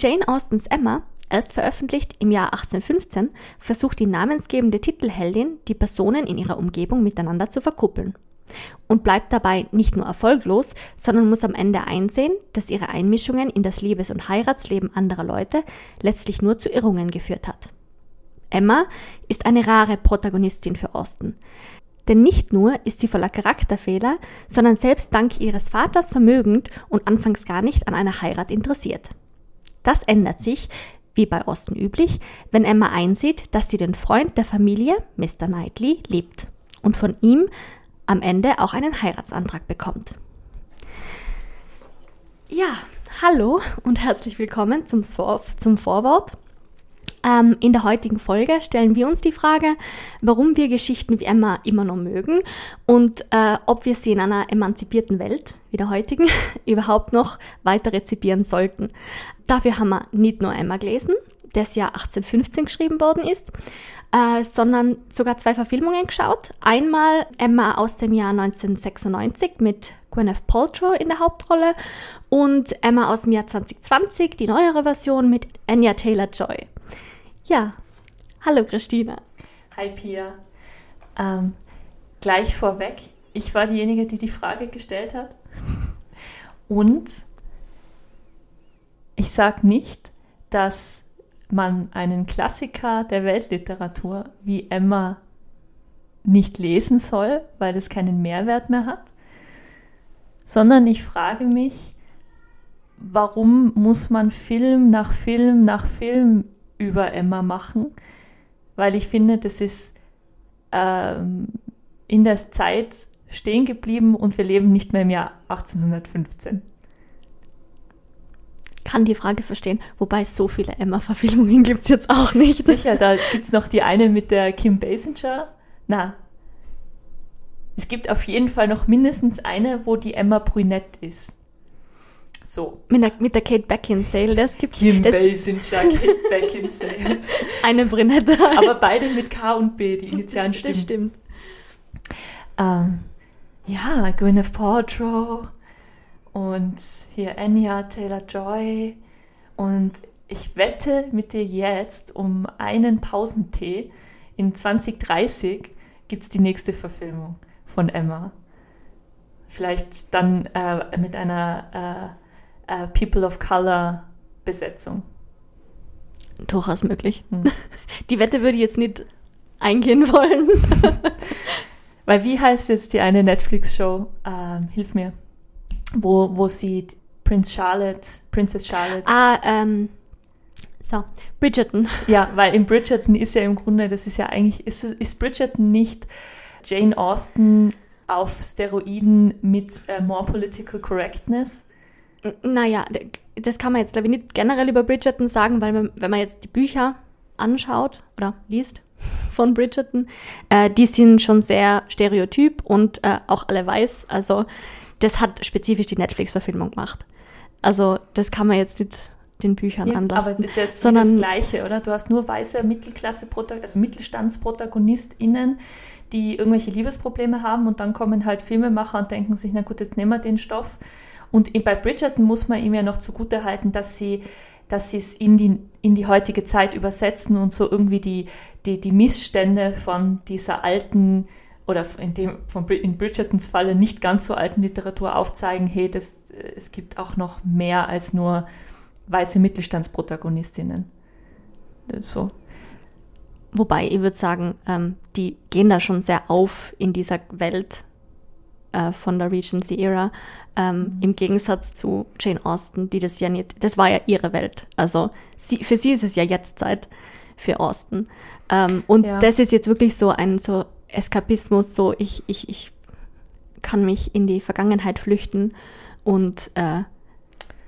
Jane Austens Emma, erst veröffentlicht im Jahr 1815, versucht die namensgebende Titelheldin, die Personen in ihrer Umgebung miteinander zu verkuppeln. Und bleibt dabei nicht nur erfolglos, sondern muss am Ende einsehen, dass ihre Einmischungen in das Liebes- und Heiratsleben anderer Leute letztlich nur zu Irrungen geführt hat. Emma ist eine rare Protagonistin für Austen. Denn nicht nur ist sie voller Charakterfehler, sondern selbst dank ihres Vaters vermögend und anfangs gar nicht an einer Heirat interessiert. Das ändert sich, wie bei Austen üblich, wenn Emma einsieht, dass sie den Freund der Familie, Mr. Knightley, liebt und von ihm am Ende auch einen Heiratsantrag bekommt. Ja, hallo und herzlich willkommen zum, zum Vorwort. Ähm, in der heutigen Folge stellen wir uns die Frage, warum wir Geschichten wie Emma immer noch mögen und äh, ob wir sie in einer emanzipierten Welt wie der heutigen überhaupt noch weiter rezipieren sollten. Dafür haben wir nicht nur Emma gelesen, das Jahr 1815 geschrieben worden ist, äh, sondern sogar zwei Verfilmungen geschaut. Einmal Emma aus dem Jahr 1996 mit Gwyneth Paltrow in der Hauptrolle und Emma aus dem Jahr 2020, die neuere Version mit Anya Taylor-Joy. Ja, hallo Christina. Hi Pia. Ähm, gleich vorweg, ich war diejenige, die die Frage gestellt hat. Und ich sage nicht, dass man einen Klassiker der Weltliteratur wie Emma nicht lesen soll, weil es keinen Mehrwert mehr hat, sondern ich frage mich, warum muss man Film nach Film nach Film über Emma machen, weil ich finde, das ist ähm, in der Zeit stehen geblieben und wir leben nicht mehr im Jahr 1815. Kann die Frage verstehen, wobei so viele Emma-Verfilmungen gibt es jetzt auch nicht. Sicher, da gibt es noch die eine mit der Kim Basinger. Na, es gibt auf jeden Fall noch mindestens eine, wo die Emma brünett ist. So. Mit der, mit der Kate Beckinsale, das gibt Kim das, Basinger, Kate Beckinsale. Eine Brünette. Aber beide mit K und B, die Initialen stimmen. Das stimmt. Ähm, ja, Gwyneth Paltrow und hier Anya Taylor-Joy und ich wette mit dir jetzt um einen Pausentee in 2030 gibt es die nächste Verfilmung von Emma. Vielleicht dann äh, mit einer äh, äh, People of Color Besetzung. Durchaus möglich. Hm. Die Wette würde ich jetzt nicht eingehen wollen. Weil wie heißt jetzt die eine Netflix-Show? Ähm, hilf mir. Wo, wo sie Prince Charlotte, Princess Charlotte. Ah, ähm, so, Bridgerton. Ja, weil in Bridgerton ist ja im Grunde, das ist ja eigentlich, ist, ist Bridgerton nicht Jane Austen auf Steroiden mit äh, More Political Correctness? Naja, das kann man jetzt, glaube ich, nicht generell über Bridgerton sagen, weil man, wenn man jetzt die Bücher anschaut oder liest von Bridgerton, äh, die sind schon sehr stereotyp und äh, auch alle weiß. Also das hat spezifisch die Netflix-Verfilmung gemacht. Also das kann man jetzt nicht den Büchern ja, anlassen. Aber es ist jetzt sondern, das Gleiche, oder? Du hast nur weiße Mittelklasse, also MittelstandsprotagonistInnen, die irgendwelche Liebesprobleme haben und dann kommen halt Filmemacher und denken sich, na gut, jetzt nehmen wir den Stoff und bei Bridgerton muss man ihm ja noch zugute halten, dass sie dass sie es in die, in die heutige Zeit übersetzen und so irgendwie die, die, die Missstände von dieser alten oder in, dem, von, in Bridgertons Falle nicht ganz so alten Literatur aufzeigen, hey, das, es gibt auch noch mehr als nur weiße Mittelstandsprotagonistinnen. So. Wobei, ich würde sagen, ähm, die gehen da schon sehr auf in dieser Welt äh, von der Regency-Ära. Ähm, mhm. Im Gegensatz zu Jane Austen, die das ja nicht, das war ja ihre Welt. Also sie, für sie ist es ja jetzt Zeit für Austen. Ähm, und ja. das ist jetzt wirklich so ein so Eskapismus, so ich, ich, ich kann mich in die Vergangenheit flüchten und äh,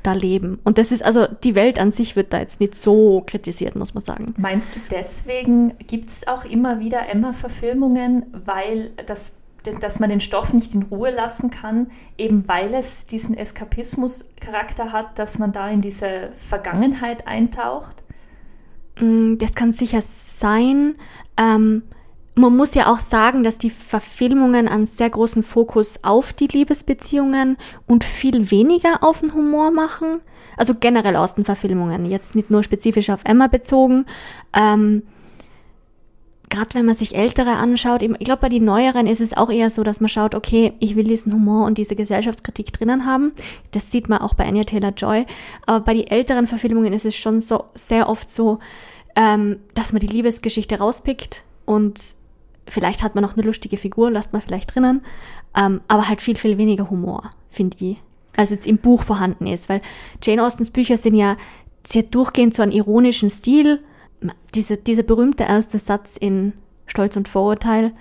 da leben. Und das ist also, die Welt an sich wird da jetzt nicht so kritisiert, muss man sagen. Meinst du, deswegen gibt es auch immer wieder Emma-Verfilmungen, weil das dass man den Stoff nicht in Ruhe lassen kann, eben weil es diesen Eskapismus-Charakter hat, dass man da in diese Vergangenheit eintaucht? Mm, das kann sicher sein. Ähm, man muss ja auch sagen, dass die Verfilmungen einen sehr großen Fokus auf die Liebesbeziehungen und viel weniger auf den Humor machen. Also generell aus den Verfilmungen, jetzt nicht nur spezifisch auf Emma bezogen. Ähm, Gerade wenn man sich ältere anschaut, ich glaube, bei den neueren ist es auch eher so, dass man schaut, okay, ich will diesen Humor und diese Gesellschaftskritik drinnen haben. Das sieht man auch bei Anya Taylor-Joy. Aber bei den älteren Verfilmungen ist es schon so sehr oft so, ähm, dass man die Liebesgeschichte rauspickt und vielleicht hat man noch eine lustige Figur, lasst man vielleicht drinnen, ähm, aber halt viel, viel weniger Humor, finde ich, als jetzt im Buch vorhanden ist, weil Jane Austens Bücher sind ja, sie hat durchgehend so einen ironischen Stil, diese, dieser berühmte erste Satz in Stolz und Vorurteil,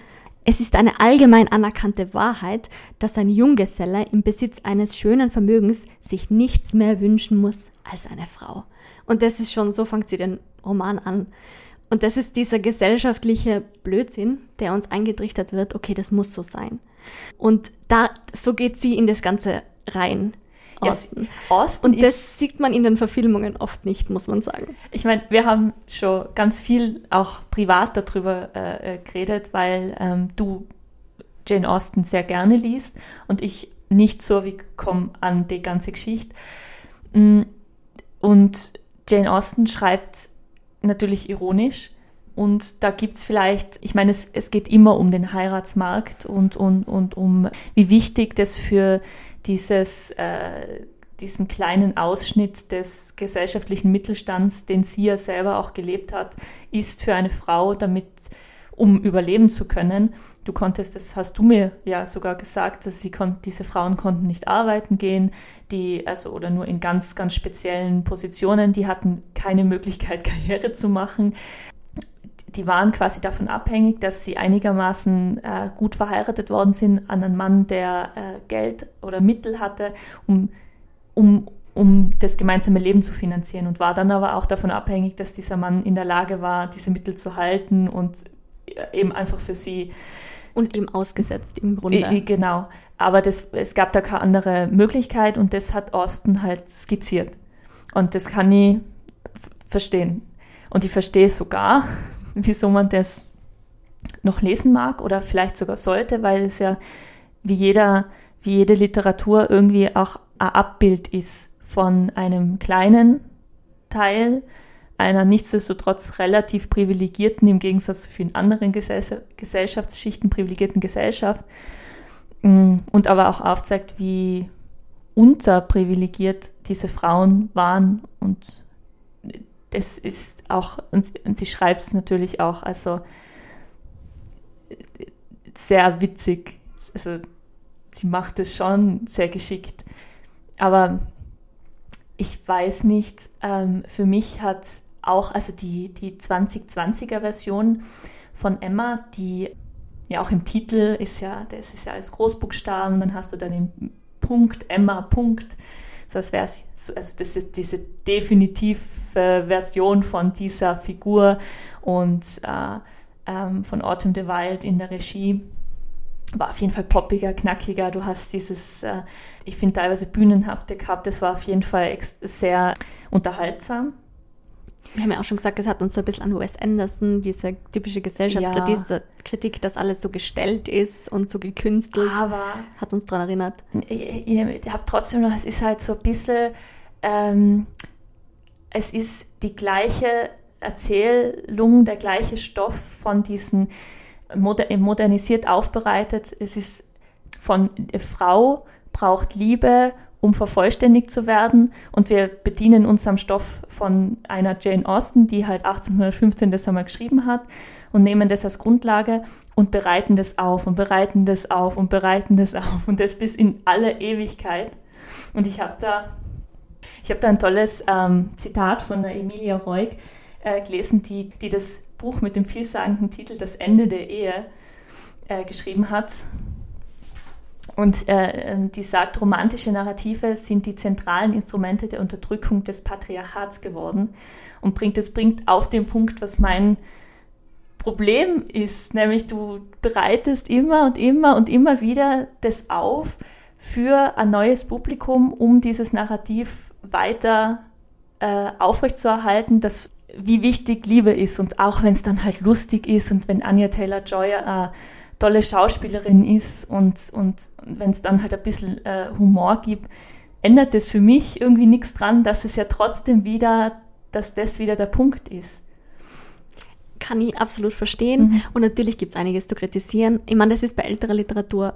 es ist eine allgemein anerkannte Wahrheit, dass ein Junggeselle im Besitz eines schönen Vermögens sich nichts mehr wünschen muss als eine Frau. Und das ist schon, so fängt sie den Roman an. Und das ist dieser gesellschaftliche Blödsinn, der uns eingetrichtert wird, okay, das muss so sein. Und da, so geht sie in das Ganze rein. Osten. Ja, Osten und das sieht man in den Verfilmungen oft nicht, muss man sagen. Ich meine, wir haben schon ganz viel auch privat darüber äh, äh, geredet, weil ähm, du Jane Austen sehr gerne liest und ich nicht so wie komme an die ganze Geschichte. Mm, und Jane Austen schreibt natürlich ironisch. Und da gibt es vielleicht, ich meine, es, es geht immer um den Heiratsmarkt und, und, und um, wie wichtig das für dieses, äh, diesen kleinen Ausschnitt des gesellschaftlichen Mittelstands, den sie ja selber auch gelebt hat, ist für eine Frau, damit um überleben zu können. Du konntest, das hast du mir ja sogar gesagt, dass sie kon diese Frauen konnten nicht arbeiten gehen, die, also oder nur in ganz, ganz speziellen Positionen, die hatten keine Möglichkeit, Karriere zu machen. Die waren quasi davon abhängig, dass sie einigermaßen äh, gut verheiratet worden sind an einen Mann, der äh, Geld oder Mittel hatte, um, um, um das gemeinsame Leben zu finanzieren und war dann aber auch davon abhängig, dass dieser Mann in der Lage war, diese Mittel zu halten und eben einfach für sie. Und eben ausgesetzt im Grunde. Genau. Aber das, es gab da keine andere Möglichkeit und das hat Austin halt skizziert. Und das kann ich verstehen. Und ich verstehe sogar, wieso man das noch lesen mag oder vielleicht sogar sollte, weil es ja wie jeder, wie jede Literatur irgendwie auch ein Abbild ist von einem kleinen Teil einer nichtsdestotrotz relativ privilegierten, im Gegensatz zu vielen anderen Gesell Gesellschaftsschichten privilegierten Gesellschaft mm, und aber auch aufzeigt, wie unterprivilegiert diese Frauen waren und das ist auch, und, und sie schreibt es natürlich auch, also sehr witzig, also sie macht es schon sehr geschickt, aber ich weiß nicht, ähm, für mich hat auch, also die, die 2020er Version von Emma, die ja auch im Titel ist ja, das ist ja als Großbuchstaben, dann hast du dann den Punkt, Emma, Punkt. Als wäre also das ist diese definitive Version von dieser Figur und äh, ähm, von Autumn de Wild in der Regie war auf jeden Fall poppiger, knackiger. Du hast dieses, äh, ich finde teilweise bühnenhafte gehabt. Das war auf jeden Fall sehr unterhaltsam. Wir haben ja auch schon gesagt, es hat uns so ein bisschen an Wes Anderson, diese typische Gesellschaftskritik, ja. Kritik, dass alles so gestellt ist und so gekünstelt, Aber hat uns daran erinnert. Ich, ich, habe trotzdem noch, es ist halt so ein bisschen, ähm, es ist die gleiche Erzählung, der gleiche Stoff von diesen moder modernisiert aufbereitet. Es ist von Frau braucht Liebe um vervollständigt zu werden. Und wir bedienen uns am Stoff von einer Jane Austen, die halt 1815 das einmal geschrieben hat und nehmen das als Grundlage und bereiten das auf und bereiten das auf und bereiten das auf und das bis in alle Ewigkeit. Und ich habe da, habe da ein tolles ähm, Zitat von der Emilia Reuk äh, gelesen, die, die das Buch mit dem vielsagenden Titel Das Ende der Ehe äh, geschrieben hat. Und äh, ähm, die sagt, romantische Narrative sind die zentralen Instrumente der Unterdrückung des Patriarchats geworden und bringt es bringt auf den Punkt, was mein Problem ist, nämlich du bereitest immer und immer und immer wieder das auf für ein neues Publikum, um dieses Narrativ weiter äh, aufrechtzuerhalten, das wie wichtig Liebe ist. Und auch wenn es dann halt lustig ist und wenn Anya Taylor-Joy eine tolle Schauspielerin ist und, und wenn es dann halt ein bisschen äh, Humor gibt, ändert es für mich irgendwie nichts dran, dass es ja trotzdem wieder, dass das wieder der Punkt ist. Kann ich absolut verstehen. Mhm. Und natürlich gibt es einiges zu kritisieren. Ich meine, das ist bei älterer Literatur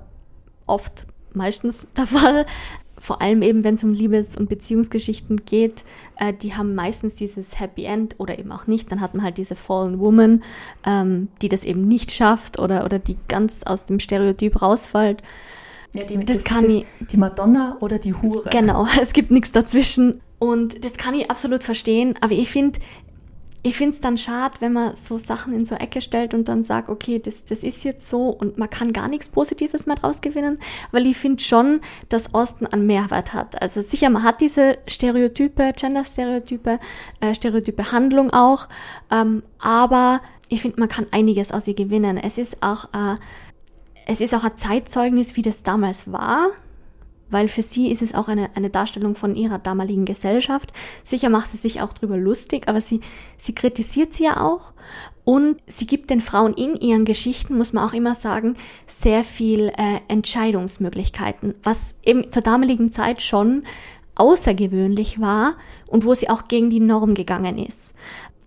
oft meistens der Fall vor allem eben, wenn es um Liebes- und Beziehungsgeschichten geht, äh, die haben meistens dieses Happy End oder eben auch nicht. Dann hat man halt diese Fallen Woman, ähm, die das eben nicht schafft oder, oder die ganz aus dem Stereotyp rausfällt. Ja, die, das, das kann ich, die Madonna oder die Hure. Genau, es gibt nichts dazwischen. Und das kann ich absolut verstehen, aber ich finde, ich finde es dann schade, wenn man so Sachen in so Ecke stellt und dann sagt, okay, das, das ist jetzt so und man kann gar nichts Positives mehr draus gewinnen, weil ich finde schon, dass Osten einen Mehrwert hat. Also sicher, man hat diese Stereotype, Gender-Stereotype, äh, Stereotype Handlung auch, ähm, aber ich finde, man kann einiges aus ihr gewinnen. Es ist auch, äh, es ist auch ein Zeitzeugnis, wie das damals war weil für sie ist es auch eine, eine Darstellung von ihrer damaligen Gesellschaft. Sicher macht sie sich auch drüber lustig, aber sie, sie kritisiert sie ja auch und sie gibt den Frauen in ihren Geschichten, muss man auch immer sagen, sehr viel äh, Entscheidungsmöglichkeiten, was eben zur damaligen Zeit schon außergewöhnlich war und wo sie auch gegen die Norm gegangen ist.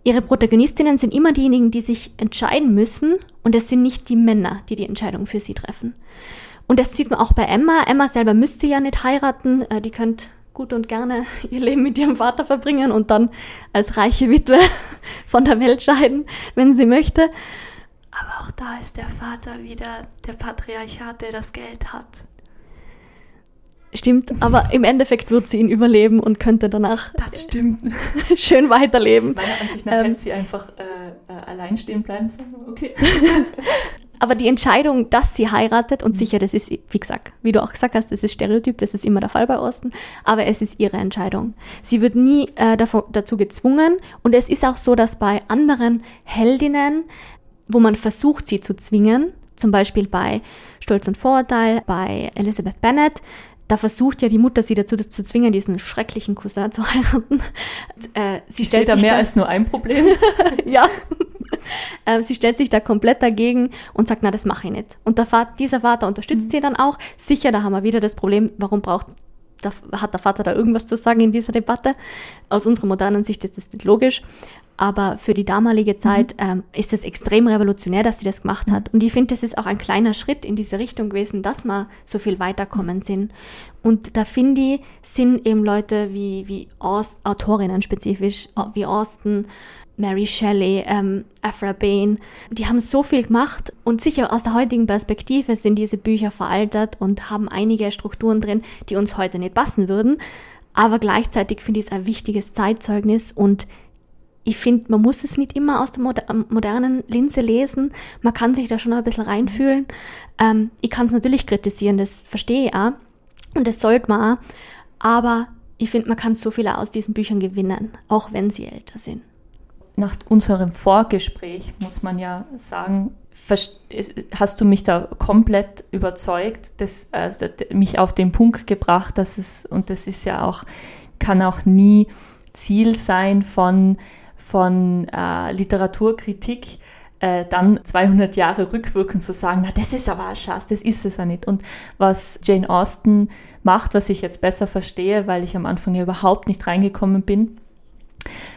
Ihre Protagonistinnen sind immer diejenigen, die sich entscheiden müssen und es sind nicht die Männer, die die Entscheidung für sie treffen. Und das sieht man auch bei Emma. Emma selber müsste ja nicht heiraten. Äh, die könnte gut und gerne ihr Leben mit ihrem Vater verbringen und dann als reiche Witwe von der Welt scheiden, wenn sie möchte. Aber auch da ist der Vater wieder der Patriarchat, der das Geld hat. Stimmt, aber im Endeffekt wird sie ihn überleben und könnte danach das stimmt. schön weiterleben. Meiner Ansicht nach ähm, hätte sie einfach äh, äh, allein stehen bleiben sollen. Okay. Aber die Entscheidung, dass sie heiratet, und mhm. sicher, das ist, wie gesagt, wie du auch gesagt hast, das ist Stereotyp, das ist immer der Fall bei Osten, aber es ist ihre Entscheidung. Sie wird nie äh, davon, dazu gezwungen und es ist auch so, dass bei anderen Heldinnen, wo man versucht, sie zu zwingen, zum Beispiel bei Stolz und Vorurteil, bei Elizabeth Bennet, da versucht ja die Mutter sie dazu zu zwingen, diesen schrecklichen Cousin zu heiraten. Äh, sie ich stellt da mehr da, als nur ein Problem. ja. Äh, sie stellt sich da komplett dagegen und sagt, na, das mache ich nicht. Und der Vater, dieser Vater unterstützt mhm. sie dann auch. Sicher, da haben wir wieder das Problem, warum braucht da hat der Vater da irgendwas zu sagen in dieser Debatte. Aus unserer modernen Sicht ist das nicht logisch. Aber für die damalige mhm. Zeit mhm. ähm, ist es extrem revolutionär, dass sie das gemacht hat. Und ich finde, das ist auch ein kleiner Schritt in diese Richtung gewesen, dass wir so viel weiterkommen sind. Und da finde ich, sind eben Leute wie, wie Aust Autorinnen spezifisch, wie Austin, Mary Shelley, ähm, Afra Bain, die haben so viel gemacht und sicher aus der heutigen Perspektive sind diese Bücher veraltet und haben einige Strukturen drin, die uns heute nicht passen würden. Aber gleichzeitig finde ich es ein wichtiges Zeitzeugnis und ich finde, man muss es nicht immer aus der modernen Linse lesen. Man kann sich da schon ein bisschen reinfühlen. Ähm, ich kann es natürlich kritisieren, das verstehe ich auch. Und das sollte man auch. Aber ich finde, man kann so viel aus diesen Büchern gewinnen, auch wenn sie älter sind. Nach unserem Vorgespräch muss man ja sagen, hast du mich da komplett überzeugt, das, also mich auf den Punkt gebracht, dass es, und das ist ja auch, kann auch nie Ziel sein von von äh, Literaturkritik äh, dann 200 Jahre rückwirkend zu sagen, na das ist aber ein Schatz, das ist es ja nicht. Und was Jane Austen macht, was ich jetzt besser verstehe, weil ich am Anfang ja überhaupt nicht reingekommen bin,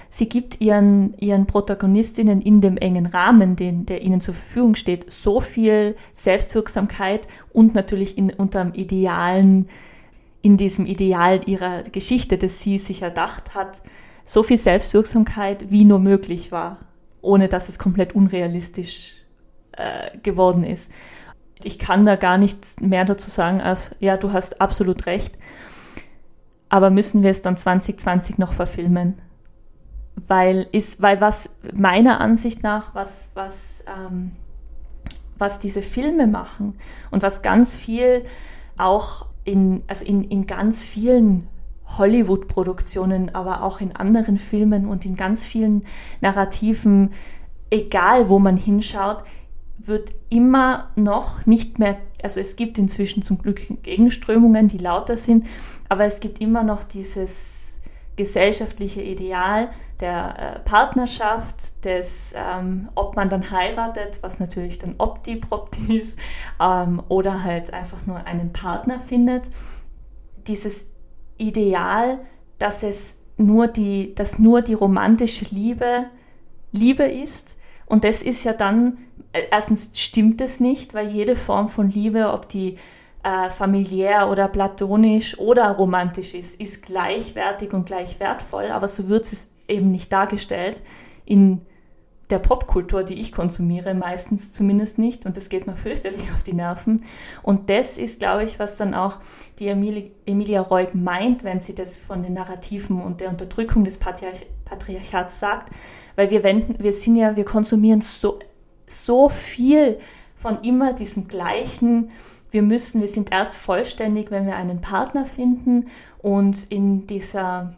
sie gibt ihren, ihren Protagonistinnen in dem engen Rahmen, den, der ihnen zur Verfügung steht, so viel Selbstwirksamkeit und natürlich in, unter dem idealen, in diesem Ideal ihrer Geschichte, das sie sich erdacht hat, so viel Selbstwirksamkeit wie nur möglich war, ohne dass es komplett unrealistisch äh, geworden ist. Ich kann da gar nichts mehr dazu sagen, als ja, du hast absolut recht. Aber müssen wir es dann 2020 noch verfilmen? Weil, ist, weil was meiner Ansicht nach, was, was, ähm, was diese Filme machen und was ganz viel auch in, also in, in ganz vielen Hollywood-Produktionen, aber auch in anderen Filmen und in ganz vielen Narrativen, egal wo man hinschaut, wird immer noch nicht mehr, also es gibt inzwischen zum Glück Gegenströmungen, die lauter sind, aber es gibt immer noch dieses, gesellschaftliche Ideal der äh, Partnerschaft, des, ähm, ob man dann heiratet, was natürlich dann opti-propti ist, ähm, oder halt einfach nur einen Partner findet. Dieses Ideal, dass es nur die, dass nur die romantische Liebe Liebe ist. Und das ist ja dann, äh, erstens stimmt es nicht, weil jede Form von Liebe, ob die äh, familiär oder platonisch oder romantisch ist, ist gleichwertig und gleich wertvoll, aber so wird es eben nicht dargestellt in der Popkultur, die ich konsumiere, meistens zumindest nicht. Und das geht mir fürchterlich auf die Nerven. Und das ist, glaube ich, was dann auch die Emilie, Emilia Reut meint, wenn sie das von den Narrativen und der Unterdrückung des Patriarch Patriarchats sagt. Weil wir wenden, wir sind ja, wir konsumieren so, so viel von immer diesem gleichen, wir müssen, wir sind erst vollständig, wenn wir einen Partner finden und in dieser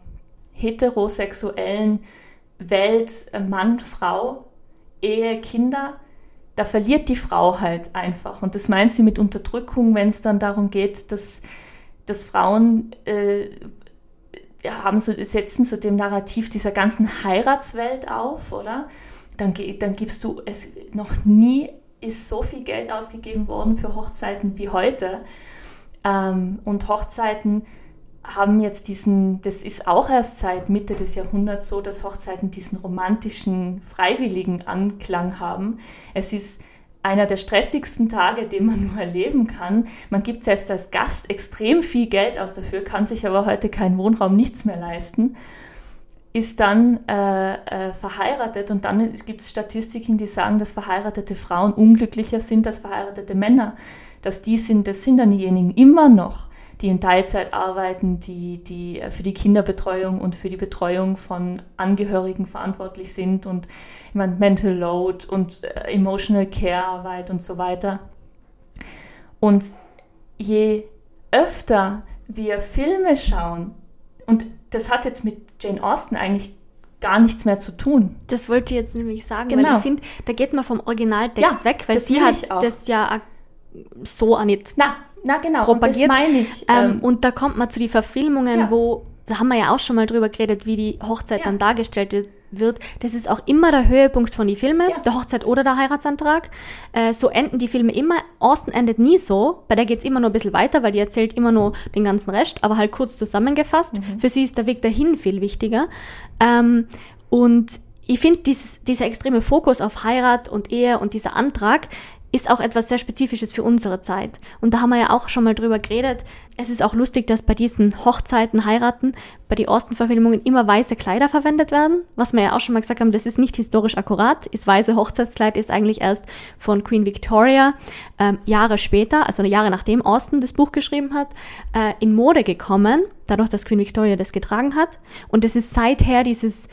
heterosexuellen Welt äh, Mann, Frau, Ehe, Kinder, da verliert die Frau halt einfach. Und das meint sie mit Unterdrückung, wenn es dann darum geht, dass, dass Frauen äh, haben so, setzen so dem Narrativ dieser ganzen Heiratswelt auf, oder? Dann, dann gibst du es noch nie ist so viel Geld ausgegeben worden für Hochzeiten wie heute. Ähm, und Hochzeiten haben jetzt diesen, das ist auch erst seit Mitte des Jahrhunderts so, dass Hochzeiten diesen romantischen, freiwilligen Anklang haben. Es ist einer der stressigsten Tage, den man nur erleben kann. Man gibt selbst als Gast extrem viel Geld aus dafür, kann sich aber heute keinen Wohnraum nichts mehr leisten ist dann äh, äh, verheiratet und dann gibt es Statistiken, die sagen, dass verheiratete Frauen unglücklicher sind als verheiratete Männer. Dass die sind, das sind dann diejenigen immer noch, die in Teilzeit arbeiten, die, die äh, für die Kinderbetreuung und für die Betreuung von Angehörigen verantwortlich sind und ich meine, Mental Load und äh, Emotional Care Arbeit und so weiter. Und je öfter wir Filme schauen, und das hat jetzt mit Jane Austen eigentlich gar nichts mehr zu tun. Das wollte ich jetzt nämlich sagen, genau. weil ich finde, da geht man vom Originaltext ja, weg, weil sie hat das ja so auch nicht na, na genau, propagiert. Und das meine ich. Ähm, ähm, und da kommt man zu den Verfilmungen, ja. wo, da haben wir ja auch schon mal drüber geredet, wie die Hochzeit ja. dann dargestellt wird wird, das ist auch immer der Höhepunkt von den Filmen, ja. der Hochzeit oder der Heiratsantrag. Äh, so enden die Filme immer. Austin endet nie so, bei der geht es immer nur ein bisschen weiter, weil die erzählt immer nur den ganzen Rest, aber halt kurz zusammengefasst. Mhm. Für sie ist der Weg dahin viel wichtiger. Ähm, und ich finde, dieser extreme Fokus auf Heirat und Ehe und dieser Antrag ist auch etwas sehr Spezifisches für unsere Zeit. Und da haben wir ja auch schon mal drüber geredet. Es ist auch lustig, dass bei diesen Hochzeiten, Heiraten, bei den Austen-Verfilmungen immer weiße Kleider verwendet werden. Was wir ja auch schon mal gesagt haben, das ist nicht historisch akkurat. Das weiße Hochzeitskleid ist eigentlich erst von Queen Victoria ähm, Jahre später, also Jahre nachdem Austen das Buch geschrieben hat, äh, in Mode gekommen, dadurch, dass Queen Victoria das getragen hat. Und es ist seither dieses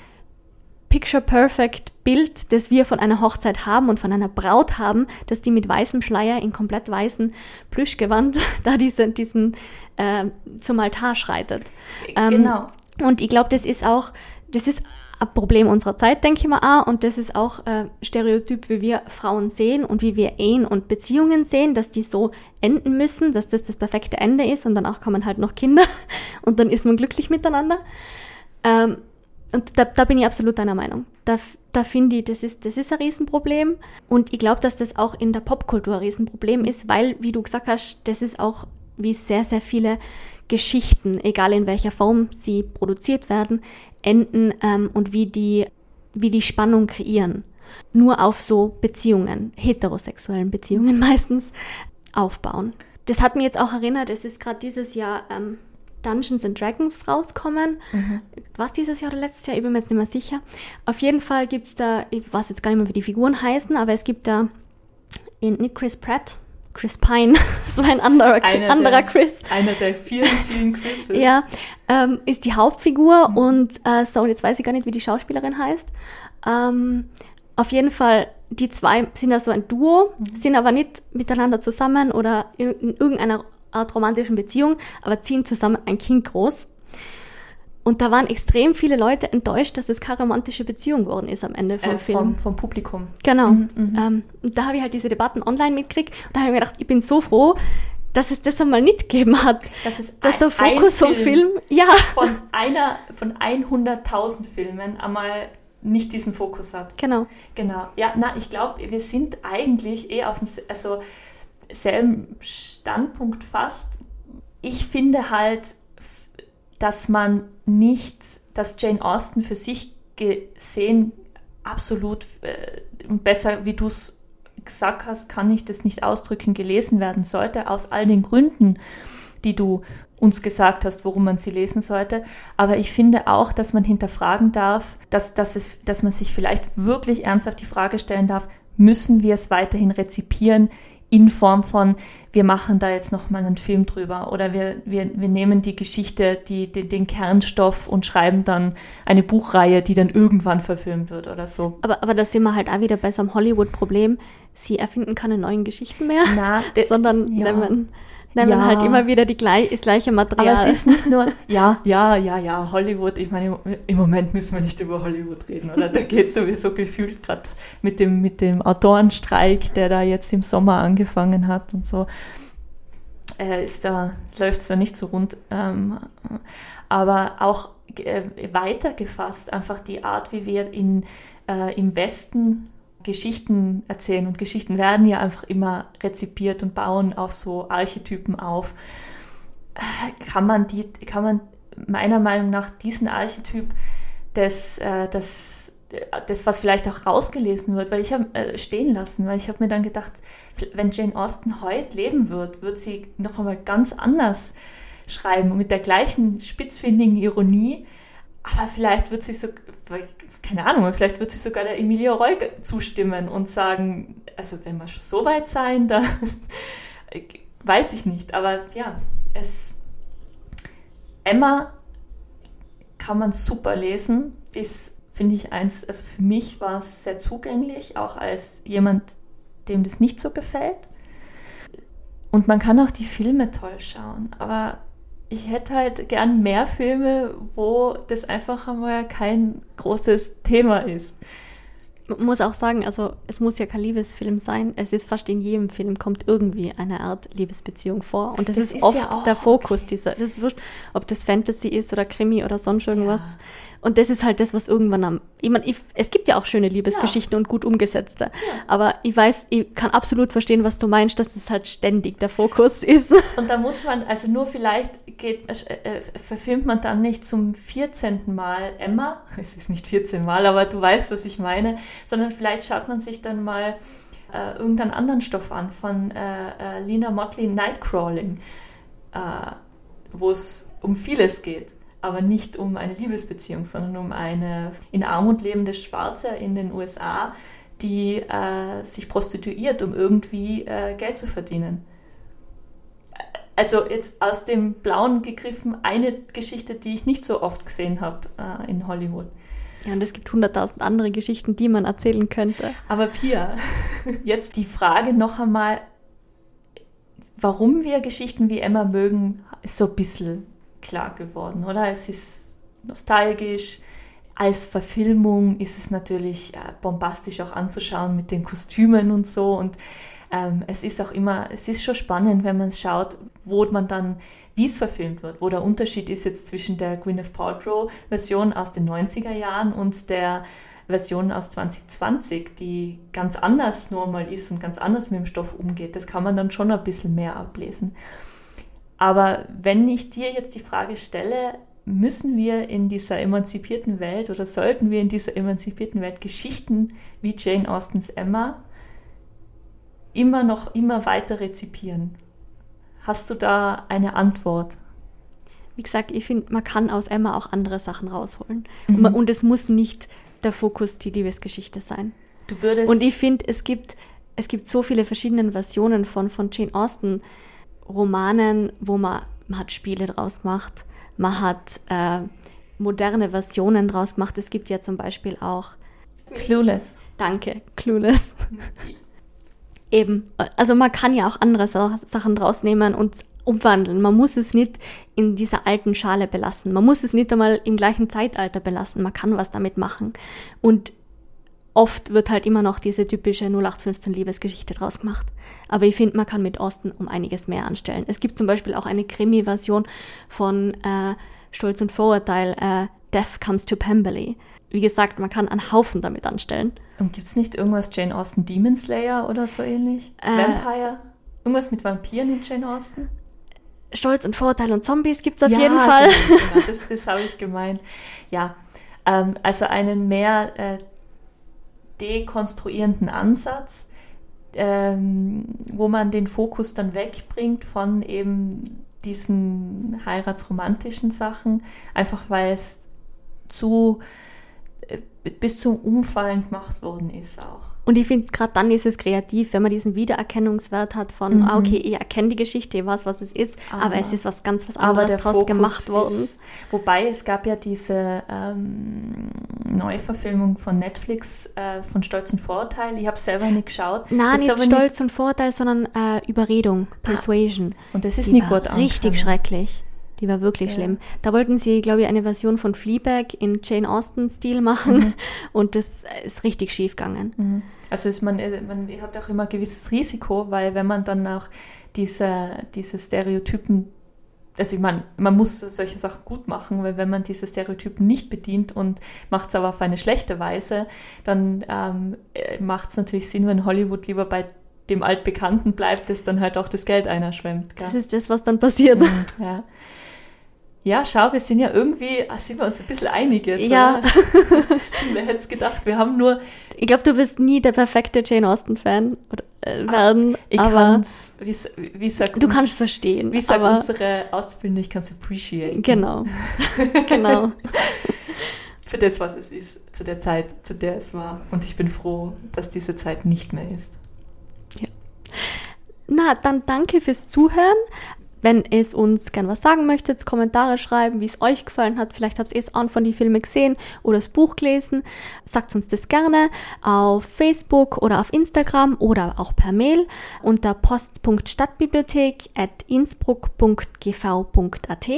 picture-perfect Bild, das wir von einer Hochzeit haben und von einer Braut haben, dass die mit weißem Schleier in komplett weißen Plüschgewand da diese, diesen äh, zum Altar schreitet. Ähm, genau. Und ich glaube, das ist auch, das ist ein Problem unserer Zeit, denke ich mal auch. Und das ist auch äh, Stereotyp, wie wir Frauen sehen und wie wir Ehen und Beziehungen sehen, dass die so enden müssen, dass das das perfekte Ende ist und danach kommen halt noch Kinder und dann ist man glücklich miteinander. Ähm, und da, da bin ich absolut deiner Meinung. Da, da finde ich, das ist, das ist ein Riesenproblem. Und ich glaube, dass das auch in der Popkultur ein Riesenproblem ist, weil, wie du gesagt hast, das ist auch, wie sehr, sehr viele Geschichten, egal in welcher Form sie produziert werden, enden ähm, und wie die, wie die Spannung kreieren. Nur auf so Beziehungen, heterosexuellen Beziehungen meistens, aufbauen. Das hat mir jetzt auch erinnert, es ist gerade dieses Jahr ähm, Dungeons and Dragons rauskommen. Mhm. Was dieses Jahr oder letztes Jahr? Ich bin mir jetzt nicht mehr sicher. Auf jeden Fall gibt es da, ich weiß jetzt gar nicht mehr, wie die Figuren heißen, aber es gibt da in, nicht Chris Pratt, Chris Pine, so ein anderer, anderer der, Chris. Einer der vielen, vielen Chrises. ja, ähm, ist die Hauptfigur mhm. und äh, so, und jetzt weiß ich gar nicht, wie die Schauspielerin heißt. Ähm, auf jeden Fall, die zwei sind ja so ein Duo, mhm. sind aber nicht miteinander zusammen oder in, in irgendeiner romantischen Beziehung, aber ziehen zusammen ein Kind groß. Und da waren extrem viele Leute enttäuscht, dass es keine romantische Beziehung geworden ist am Ende vom äh, Film. Vom, vom Publikum. Genau. Mhm, mhm. ähm, und da habe ich halt diese Debatten online mitgekriegt und da habe ich mir gedacht, ich bin so froh, dass es das einmal nicht gegeben hat. Das ist dass ein- der Fokus vom Film, ja, von einer von 100.000 Filmen einmal nicht diesen Fokus hat. genau. Genau. Ja, na, ich glaube, wir sind eigentlich eh auf dem also selben Standpunkt fast. Ich finde halt, dass man nicht, dass Jane Austen für sich gesehen absolut äh, besser, wie du es gesagt hast, kann ich das nicht ausdrücken, gelesen werden sollte, aus all den Gründen, die du uns gesagt hast, warum man sie lesen sollte. Aber ich finde auch, dass man hinterfragen darf, dass, dass, es, dass man sich vielleicht wirklich ernsthaft die Frage stellen darf, müssen wir es weiterhin rezipieren in Form von, wir machen da jetzt nochmal einen Film drüber oder wir, wir, wir nehmen die Geschichte, die, den, den Kernstoff und schreiben dann eine Buchreihe, die dann irgendwann verfilmt wird oder so. Aber, aber da sind wir halt auch wieder bei so einem Hollywood-Problem. Sie erfinden keine neuen Geschichten mehr, Na, de- sondern ja. nehmen, nehmen Ja. halt immer wieder die gleich, das gleiche Material. Aber es ist nicht nur, ja, ja, ja, ja, Hollywood. Ich meine, im- Moment müssen wir nicht über Hollywood reden, oder? Da geht sowieso gefühlt gerade mit dem, mit dem Autorenstreik, der da jetzt im Sommer angefangen hat und so. Äh, ist da, läuft es da nicht so rund. Ähm, aber auch äh, weiter gefasst, einfach die Art, wie wir in, äh, im Westen Geschichten erzählen. Und Geschichten werden ja einfach immer rezipiert und bauen auf so Archetypen auf. Kann man die, kann man meiner Meinung nach diesen Archetyp des, äh, das, was vielleicht auch rausgelesen wird, weil ich habe äh, stehen lassen, weil ich habe mir dann gedacht, wenn Jane Austen heute leben wird, wird sie noch einmal ganz anders schreiben, mit der gleichen spitzfindigen Ironie, aber vielleicht wird sie so, keine Ahnung, vielleicht wird sie sogar der Emilia Roy zustimmen und sagen, also wenn wir schon so weit sein, da weiß ich nicht, aber ja, es Emma kann man super lesen, ist, finde ich, eins, also für mich war es sehr zugänglich, auch als jemand, dem das nicht so gefällt. Und man kann auch die Filme toll schauen, aber ich hätte halt gern mehr Filme, wo das einfach einmal kein großes Thema ist. Man muss auch sagen, also es muss ja kein Liebesfilm sein. Es ist fast in jedem Film kommt irgendwie eine Art Liebesbeziehung vor. Und das, Das ist, ist oft ja der Fokus okay. dieser. Das ist wurscht, ob das Fantasy ist oder Krimi oder sonst irgendwas. Ja. Und das ist halt das, was irgendwann am. Ich meine, ich, es gibt ja auch schöne Liebesgeschichten und gut umgesetzte. Aber ich weiß, ich kann absolut verstehen, was du meinst, dass das halt ständig der Fokus ist. Und da muss man, also nur vielleicht geht, äh, äh, verfilmt man dann nicht zum 14. Mal Emma, es ist nicht 14 Mal, aber du weißt, was ich meine, sondern vielleicht schaut man sich dann mal äh, irgendeinen anderen Stoff an von äh, äh, Lina Motley Nightcrawling, äh, wo es um vieles geht, aber nicht um eine Liebesbeziehung, sondern um eine in Armut lebende Schwarze in den USA, die äh, sich prostituiert, um irgendwie äh, Geld zu verdienen also jetzt aus dem Blauen gegriffen, eine Geschichte, die ich nicht so oft gesehen habe äh, in Hollywood. Ja, und es gibt hunderttausend andere Geschichten, die man erzählen könnte. Aber Pia, jetzt die Frage noch einmal, warum wir Geschichten wie Emma mögen, ist so ein bisschen klar geworden, oder? Es ist nostalgisch. Als Verfilmung ist es natürlich äh, bombastisch auch anzuschauen mit den Kostümen und so. Und ähm, es ist auch immer, es ist schon spannend, wenn man schaut, wo man dann, wie es verfilmt wird, wo der Unterschied ist jetzt zwischen der Gwyneth Paltrow-Version aus den 90er Jahren und der Version aus 2020, die ganz anders normal ist und ganz anders mit dem Stoff umgeht. Das kann man dann schon ein bisschen mehr ablesen. Aber wenn ich dir jetzt die Frage stelle, müssen wir in dieser emanzipierten Welt oder sollten wir in dieser emanzipierten Welt Geschichten wie Jane Austens Emma immer noch immer weiter rezipieren? Hast du da eine Antwort? Wie gesagt, ich finde, man kann aus Emma auch andere Sachen rausholen. Mhm. Und, man, und es muss nicht der Fokus die Liebesgeschichte sein. Du würdest Und ich finde, es gibt, es gibt so viele verschiedene Versionen von, von Jane Austen Romanen, wo man, man hat Spiele draus gemacht, man hat äh, moderne Versionen draus gemacht. Es gibt ja zum Beispiel auch, Clueless. danke, Clueless. Eben, also man kann ja auch andere Sa Sachen draus nehmen und umwandeln. Man muss es nicht in dieser alten Schale belassen. Man muss es nicht einmal im gleichen Zeitalter belassen. Man kann was damit machen. Und oft wird halt immer noch diese typische 0815 Liebesgeschichte draus gemacht. Aber ich finde, man kann mit Austen um einiges mehr anstellen. Es gibt zum Beispiel auch eine Krimi-Version von äh, Stolz und Vorurteil, äh, Death Comes to Pemberley. Wie gesagt, man kann einen Haufen damit anstellen. Und gibt es nicht irgendwas Jane Austen Demon Slayer oder so ähnlich? Äh, Vampire? Irgendwas mit Vampiren in Jane Austen? Stolz und Vorurteil und Zombies gibt es auf ja, jeden Fall. Genau, genau. das, das habe ich gemeint. Ja, ähm, also einen mehr äh, dekonstruierenden Ansatz, ähm, wo man den Fokus dann wegbringt von eben diesen heiratsromantischen Sachen, einfach weil es zu äh, bis zum Umfallen gemacht worden ist auch. Und ich finde, gerade dann ist es kreativ, wenn man diesen Wiedererkennungswert hat von, Mhm. ah, okay, ich erkenne die Geschichte, ich weiß, was es ist, aber, Aber- es ist was ganz was Aber anderes der draus Fokus gemacht worden. Ist, wobei es gab ja diese ähm, Neuverfilmung von Netflix äh, von Stolz und Vorurteil. Ich habe selber nicht geschaut. Nein, Das nicht Stolz und Vorteil, sondern äh, Überredung, Persuasion. Und das ist Die nicht gut richtig angekommen. schrecklich. Die war wirklich Ja. schlimm. Da wollten sie, glaube ich, eine Version von Fleabag in Jane Austen-Stil machen Mhm. und das ist richtig schief gegangen. Mhm. Also ist man, äh, man hat auch immer ein gewisses Risiko, weil wenn man dann auch diese, diese Stereotypen, also ich meine, man muss solche Sachen gut machen, weil wenn man diese Stereotypen nicht bedient und macht es aber auf eine schlechte Weise, dann ähm, macht es natürlich Sinn, wenn Hollywood lieber bei dem Altbekannten bleibt, das dann halt auch das Geld einerschwemmt. gell? Das ist das, was dann passiert. Mhm, ja. Ja, schau, wir sind ja irgendwie, ah, sind wir uns ein bisschen einig jetzt. Ja. Wer hätte es gedacht? Wir haben nur Ich glaube, du wirst nie der perfekte Jane Austen-Fan äh, werden, Ah, Ich aber kann's, wie, wie sagt, du kannst es verstehen. wie sagt unsere Auszubildende, ich kann es appreciate. Genau, genau. Für das, was es ist, zu der Zeit, zu der es war. Und ich bin froh, dass diese Zeit nicht mehr ist. Na, dann danke fürs Zuhören. Wenn es uns gern was sagen möchtet, Kommentare schreiben, wie es euch gefallen hat. Vielleicht habt ihr es auch von die Filme gesehen oder das Buch gelesen. Sagt uns das gerne auf Facebook oder auf Instagram oder auch per Mail unter post.stadtbibliothek at innsbruck.gv.at.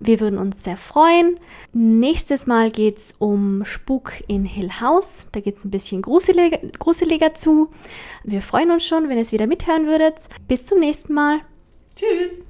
Wir würden uns sehr freuen. Nächstes Mal geht es um Spuk in Hill House. Da geht es ein bisschen gruseliger, gruseliger zu. Wir freuen uns schon, wenn ihr es wieder mithören würdet. Bis zum nächsten Mal. Tschüss!